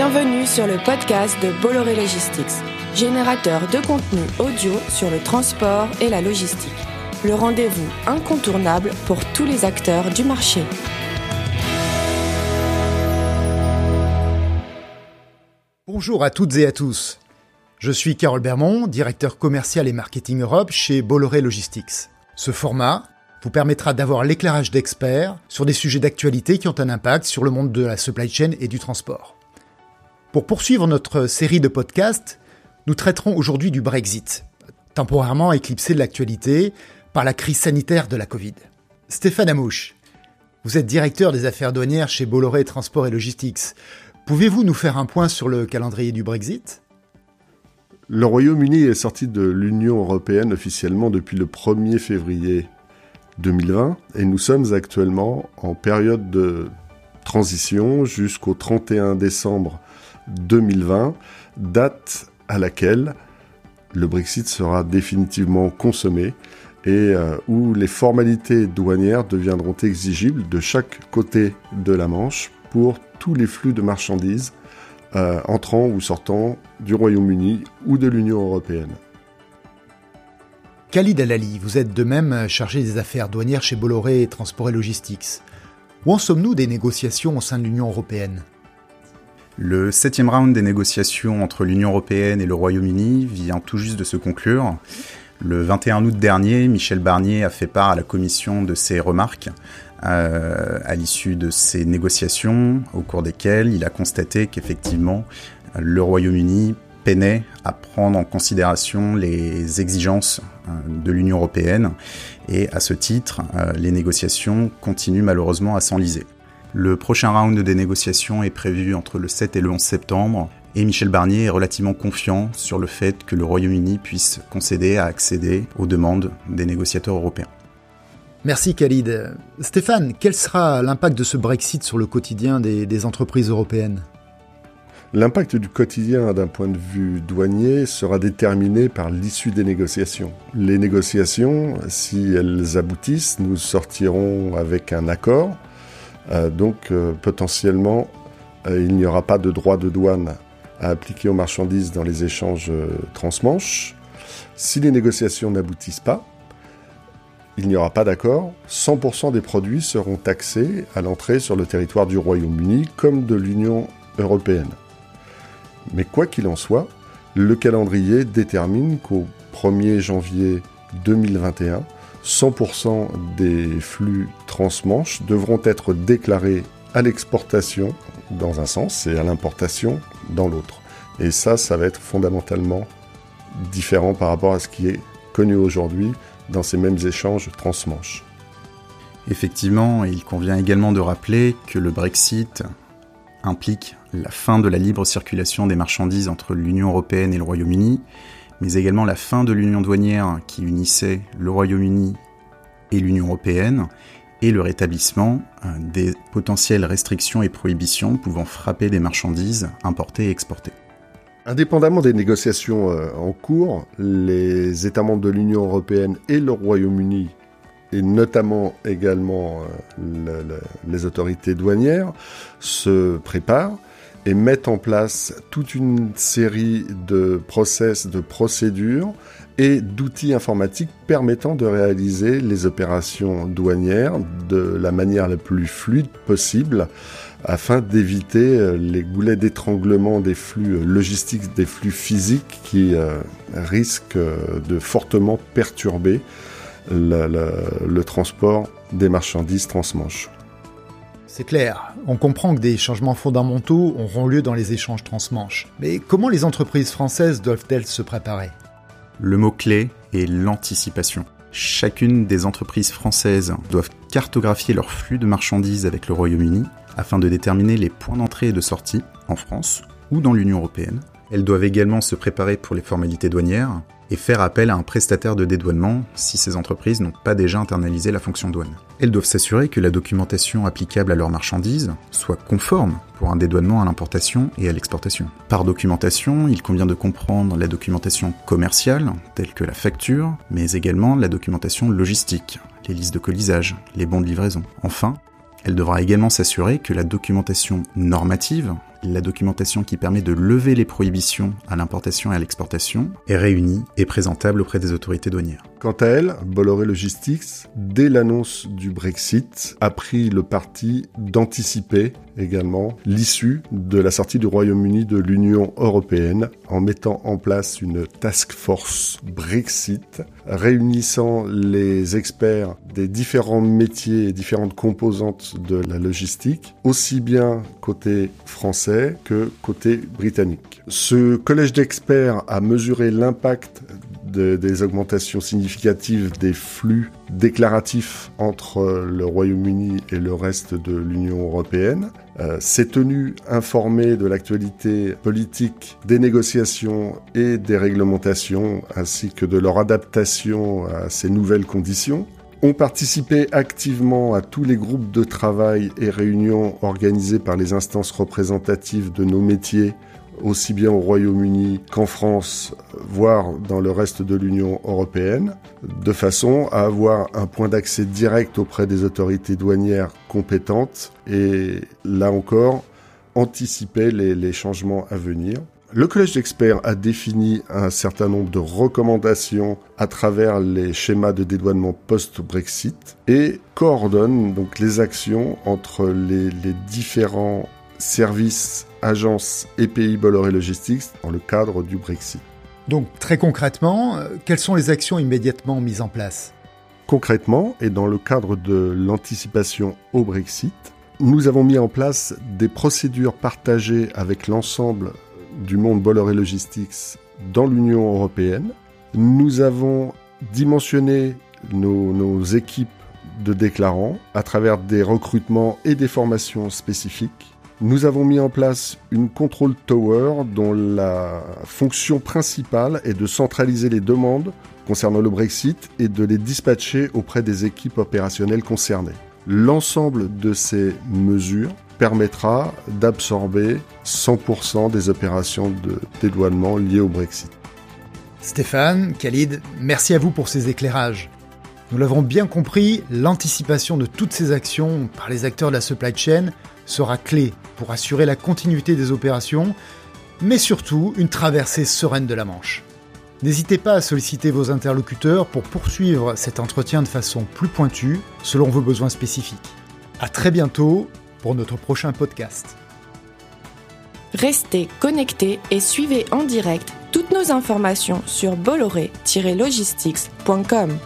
Bienvenue sur le podcast de Bolloré Logistics, générateur de contenu audio sur le transport et la logistique. Le rendez-vous incontournable pour tous les acteurs du marché. Bonjour à toutes et à tous. Je suis Carole Bermond, directeur commercial et marketing Europe chez Bolloré Logistics. Ce format vous permettra d'avoir l'éclairage d'experts sur des sujets d'actualité qui ont un impact sur le monde de la supply chain et du transport. Pour poursuivre notre série de podcasts, nous traiterons aujourd'hui du Brexit, temporairement éclipsé de l'actualité par la crise sanitaire de la Covid. Stéphane Amouche, vous êtes directeur des affaires douanières chez Bolloré Transport et Logistics. Pouvez-vous nous faire un point sur le calendrier du Brexit? Le Royaume-Uni est sorti de l'Union européenne officiellement depuis le 1er février 2020 et nous sommes actuellement en période de transition jusqu'au 31 décembre 2020, date à laquelle le Brexit sera définitivement consommé et euh, où les formalités douanières deviendront exigibles de chaque côté de la Manche pour tous les flux de marchandises euh, entrant ou sortant du Royaume-Uni ou de l'Union européenne. Khalid Alali, vous êtes de même chargé des affaires douanières chez Bolloré Transport et Logistics. Où en sommes-nous des négociations au sein de l'Union européenne? Le septième round des négociations entre l'Union européenne et le Royaume-Uni vient tout juste de se conclure. Le 21 août dernier, Michel Barnier a fait part à la Commission de ses remarques euh, à l'issue de ces négociations, au cours desquelles il a constaté qu'effectivement, le Royaume-Uni peinait à prendre en considération les exigences euh, de l'Union européenne et à ce titre, euh, les négociations continuent malheureusement à s'enliser. Le prochain round des négociations est prévu entre le 7 et le 11 septembre, et Michel Barnier est relativement confiant sur le fait que le Royaume-Uni puisse concéder à accéder aux demandes des négociateurs européens. Merci Khalid. Stéphane, quel sera l'impact de ce Brexit sur le quotidien des, des entreprises européennes? L'impact du quotidien d'un point de vue douanier sera déterminé par l'issue des négociations. Les négociations, si elles aboutissent, nous sortirons avec un accord donc euh, potentiellement, euh, il n'y aura pas de droit de douane à appliquer aux marchandises dans les échanges transmanches. Si les négociations n'aboutissent pas, il n'y aura pas d'accord. 100% des produits seront taxés à l'entrée sur le territoire du Royaume-Uni comme de l'Union européenne. Mais quoi qu'il en soit, le calendrier détermine qu'au 1er janvier 2021, 100% des flux transmanches devront être déclarés à l'exportation dans un sens et à l'importation dans l'autre. Et ça, ça va être fondamentalement différent par rapport à ce qui est connu aujourd'hui dans ces mêmes échanges transmanches. Effectivement, il convient également de rappeler que le Brexit implique la fin de la libre circulation des marchandises entre l'Union européenne et le Royaume-Uni, mais également la fin de l'union douanière qui unissait le Royaume-Uni et l'Union européenne, et le rétablissement euh, des potentielles restrictions et prohibitions pouvant frapper des marchandises importées et exportées. Indépendamment des négociations euh, en cours, les États membres de l'Union européenne et le Royaume-Uni, et notamment également euh, les autorités douanières, se préparent et mettent en place toute une série de process, de procédures et d'outils informatiques permettant de réaliser les opérations douanières de la manière la plus fluide possible afin d'éviter euh, les goulets d'étranglement des flux logistiques, des flux physiques qui euh, risquent euh, de fortement perturber le transport des marchandises transmanches. C'est clair, on comprend que des changements fondamentaux auront lieu dans les échanges transmanches. Mais comment les entreprises françaises doivent-elles se préparer? Le mot-clé est l'anticipation. Chacune des entreprises françaises doivent cartographier leur flux de marchandises avec le Royaume-Uni afin de déterminer les points d'entrée et de sortie en France ou dans l'Union européenne. Elles doivent également se préparer pour les formalités douanières et faire appel à un prestataire de dédouanement si ces entreprises n'ont pas déjà internalisé la fonction douane. Elles doivent s'assurer que la documentation applicable à leurs marchandises soit conforme pour un dédouanement à l'importation et à l'exportation. Par documentation, il convient de comprendre la documentation commerciale, telle que la facture, mais également la documentation logistique, les listes de colisage, les bons de livraison. Enfin, elle devra également s'assurer que la documentation normative, la documentation qui permet de lever les prohibitions à l'importation et à l'exportation est réunie et présentable auprès des autorités douanières. Quant à elle, Bolloré Logistics, dès l'annonce du Brexit, a pris le parti d'anticiper également l'issue de la sortie du Royaume-Uni de l'Union européenne en mettant en place une task force Brexit réunissant les experts des différents métiers et différentes composantes de la logistique, aussi bien côté français que côté britannique. Ce collège d'experts a mesuré l'impact des augmentations significatives des flux déclaratifs entre le Royaume-Uni et le reste de l'Union européenne, euh, s'est tenu informé de l'actualité politique des négociations et des réglementations ainsi que de leur adaptation à ces nouvelles conditions, ont participé activement à tous les groupes de travail et réunions organisés par les instances représentatives de nos métiers aussi bien au Royaume-Uni qu'en France, voire dans le reste de l'Union européenne, de façon à avoir un point d'accès direct auprès des autorités douanières compétentes et là encore anticiper les, changements à venir. Le collège d'experts a défini un certain nombre de recommandations à travers les schémas de dédouanement post-Brexit et coordonne donc les actions entre les, les différents services agence et pays Bolloré Logistics dans le cadre du Brexit. Donc très concrètement, euh, quelles sont les actions immédiatement mises en place? Concrètement, et dans le cadre de l'anticipation au Brexit, nous avons mis en place des procédures partagées avec l'ensemble du monde Bolloré Logistics dans l'Union européenne. Nous avons dimensionné nos, nos équipes de déclarants à travers des recrutements et des formations spécifiques nous avons mis en place une control tower dont la fonction principale est de centraliser les demandes concernant le Brexit et de les dispatcher auprès des équipes opérationnelles concernées. L'ensemble de ces mesures permettra d'absorber 100% des opérations de dédouanement liées au Brexit. Stéphane, Khalid, merci à vous pour ces éclairages. Nous l'avons bien compris, l'anticipation de toutes ces actions par les acteurs de la supply chain sera clé pour assurer la continuité des opérations, mais surtout une traversée sereine de la Manche. N'hésitez pas à solliciter vos interlocuteurs pour poursuivre cet entretien de façon plus pointue selon vos besoins spécifiques. À très bientôt pour notre prochain podcast. Restez connectés et suivez en direct toutes nos informations sur bolloré-logistics.com.